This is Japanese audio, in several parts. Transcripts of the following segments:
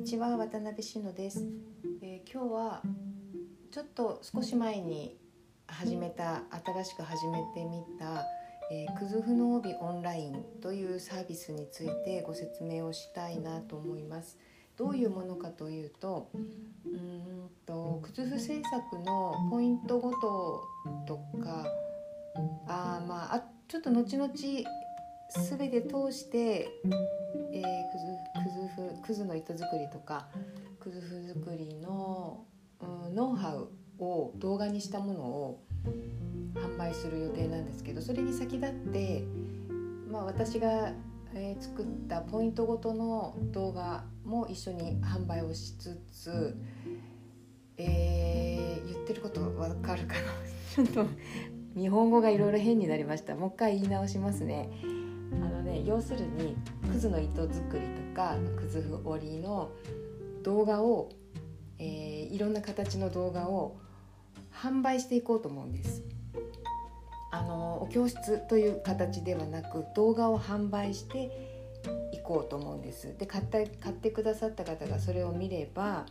にちは渡辺志乃です、えー今日はちょっと少し前に始めた新しく始めてみた、えー、クズフの帯オンラインというサービスについてご説明をしたいなと思います。どういうものかというとうーんとクズフ制作のポイントごととかあまあちょっと後々全て通して、えー、クズクズフクズの糸作りとかクズフ作りの、うん、ノウハウを動画にしたものを販売する予定なんですけどそれに先立って、まあ、私が、えー作ったポイントごとの動画も一緒に販売をしつつ、えー言ってることわかるかな ちょっと日本語がいろいろ変になりましたもう一回言い直しますね。あのね要するにクズの糸作りとかクズフ織りの動画を、えーいろんな形の動画を販売していこうと思うんです。あのお教室という形ではなく動画を販売していこうと思うんです。で買った買ってくださった方がそれを見れば、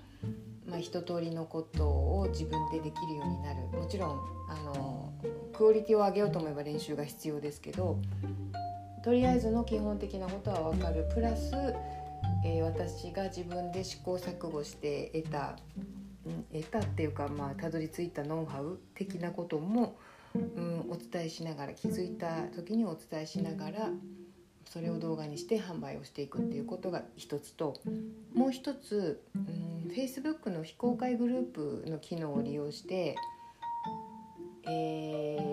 まあ、一通りのことを自分でできるようになるもちろんあのクオリティを上げようと思えば練習が必要ですけどとりあえずの基本的なことは分かる。プラス、えー私が自分で試行錯誤して得たうん得たっていうかまあたどり着いたノウハウ的なことも、うん、お伝えしながら気づいた時にお伝えしながらそれを動画にして販売をしていくっていうことが一つともう一つ、うん、Facebook の非公開グループの機能を利用して、えー、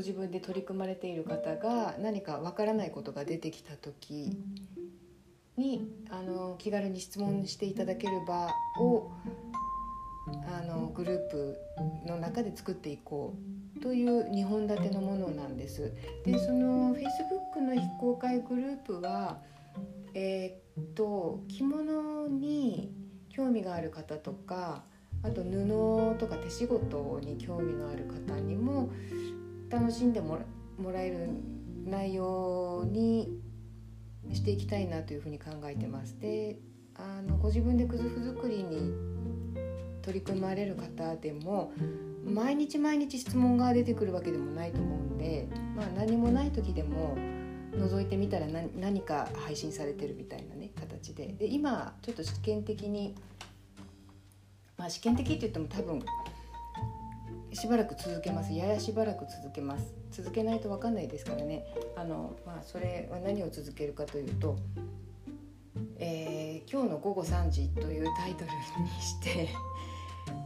ご自分で取り組まれている方が何かわからないことが出てきた時にあの気軽に質問していただける場をあのグループの中で作っていこうという2本立てのものなんです。でその Facebook の非公開グループはえーっと着物に興味がある方とかあと布とか手仕事に興味のある方にも楽しんでもらえる内容にしていきたいなというふうに考えてます。であのご自分でくずふ作りに取り組まれる方でも毎日毎日質問が出てくるわけでもないと思うんで、まあ、何もない時でも覗いてみたら何何か配信されてるみたいなね形でで今ちょっと試験的にまあ試験的って言っても多分しばらく続けます。ややしばらく続けます。続けないと分かんないですからね。あの、まあ、それは何を続けるかというと「えー今日の午後3時」というタイトルにして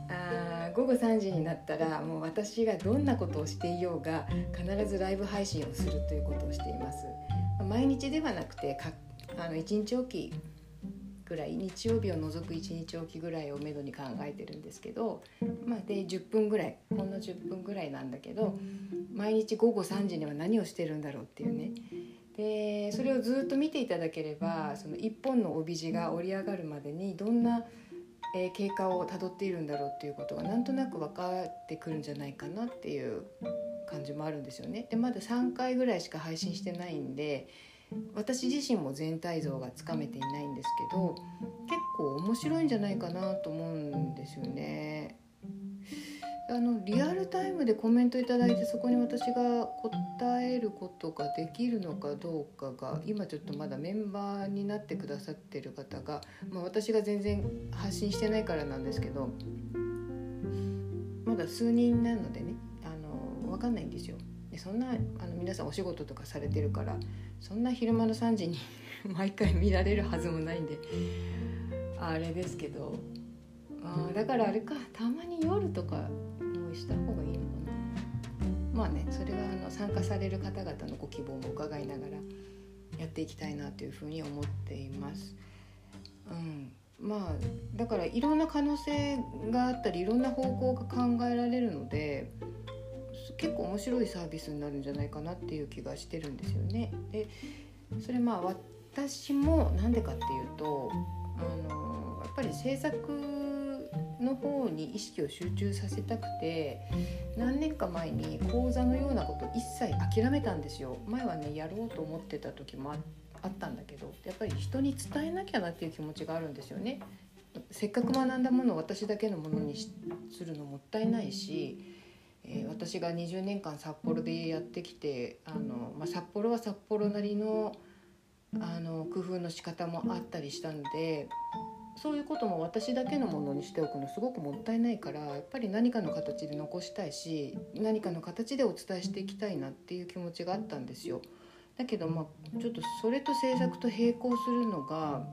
あ午後3時になったらもう私がどんなことをしていようが必ずライブ配信をするということをしています。毎日ではなくてかあの1日おきぐらい日曜日を除く1日おきぐらいをめどに考えてるんですけど、まあ、で10分ぐらいほんの10分ぐらいなんだけど毎日午後3時には何をしてるんだろうっていうねでそれをずっと見ていただければその一本の帯地が織り上がるまでにどんな、えー経過をたどっているんだろうっていうことがなんとなく分かってくるんじゃないかなっていう感じもあるんですよね。でまだ3回ぐらいしか配信してないんで私自身も全体像がつかめていないんですけど面白いんじゃないかなと思うんですよね。あのリアルタイムでコメントいただいてそこに私が答えることができるのかどうかが今ちょっとまだメンバーになってくださってる方が、まあ、私が全然発信してないからなんですけどまだ数人なのでねあの分かんないんですよ。でそんなあの皆さんお仕事とかされてるからそんな昼間の3時に 毎回見られるはずもないんであれですけどあーだからあれかたまに夜とかもした方がいいのかなまあねそれはあの参加される方々のご希望も伺いながらやっていきたいなというふうに思っています。うんまあだからいろんな可能性があったりいろんな方向が考えられるので結構面白いサービスになるんじゃないかなっていう気がしてるんですよね。でそれまあ私もなんでかっていうとあのやっぱり制作の方に意識を集中させたくて何年か前に講座のようなこと一切諦めたんですよ前はねやろうと思ってた時もああったんだけどやっぱり人に伝えなきゃなっていう気持ちがあるんですよね。せっかく学んだものを私だけのものにするのもったいないし、えー、私が20年間札幌でやってきてあの、まあ、札幌は札幌なりのあの工夫の仕方もあったりしたんでそういうことも私だけのものにしておくのすごくもったいないからやっぱり何かの形で残したいし何かの形でお伝えしていきたいなっていう気持ちがあったんですよ。だけどまあちょっとそれと制作と並行するのが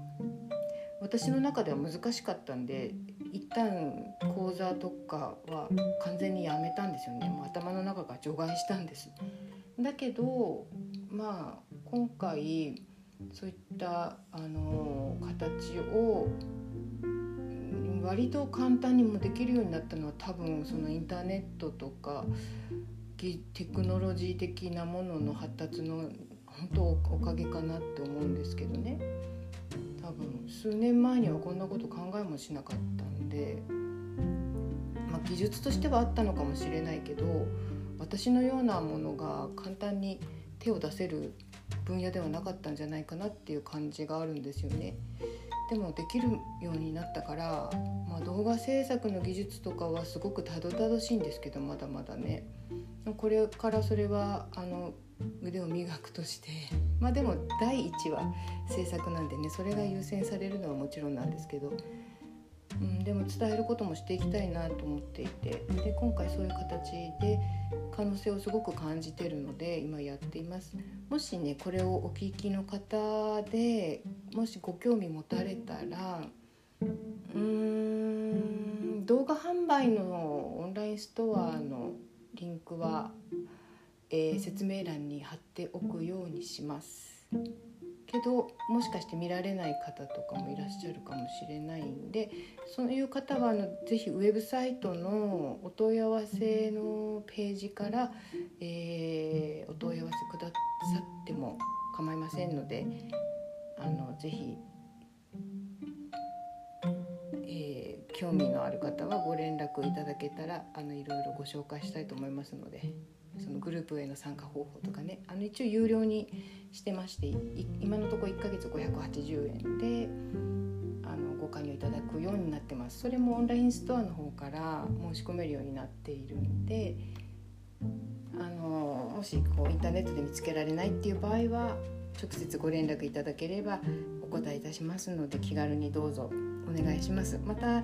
私の中では難しかったんで一旦講座とかは完全にやめたんですよねもう頭の中が除外したんですだけどまあ今回そういったあの形を割と簡単にもできるようになったのは多分そのインターネットとかテクノロジー的なものの発達の本当おかげかなって思うんですけどね。多分数年前にはこんなこと考えもしなかったんで、まあ、技術としてはあったのかもしれないけど私のようなものが簡単に手を出せる分野ではなかったんじゃないかなっていう感じがあるんですよね。でもできるようになったから、まあ、動画制作の技術とかはすごくたどたどしいんですけどまだまだね。これからそれはあの腕を磨くとして。まあでも第一は制作なんでねそれが優先されるのはもちろんなんですけど、うん、でも伝えることもしていきたいなと思っていて。で今回そういう形で可能性をすごく感じてるので今やっています。もしねこれをお聞きの方でもしご興味持たれたらうーん動画販売のオンラインストアのリンクはえー、説明欄に貼っておくようにしますけどもしかして見られない方とかもいらっしゃるかもしれないんでそういう方はあのぜひウェブサイトのお問い合わせのページから、えー、お問い合わせくださっても構いませんのであのぜひ、えー、興味のある方はご連絡いただけたらあのいろいろご紹介したいと思いますので。そのグループへの参加方法とかねあの一応有料にしてまして今のところ1ヶ月580円であのご加入いただくようになってますそれもオンラインストアの方から申し込めるようになっているんであのもしこうインターネットで見つけられないっていう場合は直接ご連絡いただければお答えいたしますので気軽にどうぞお願いします。また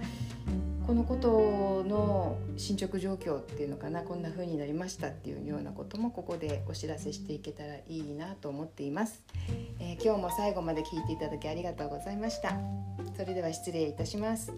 このことの進捗状況っていうのかなこんな風になりましたっていうようなこともここでお知らせしていけたらいいなと思っています、えー、今日も最後まで聞いていただきありがとうございました。それでは失礼いたします。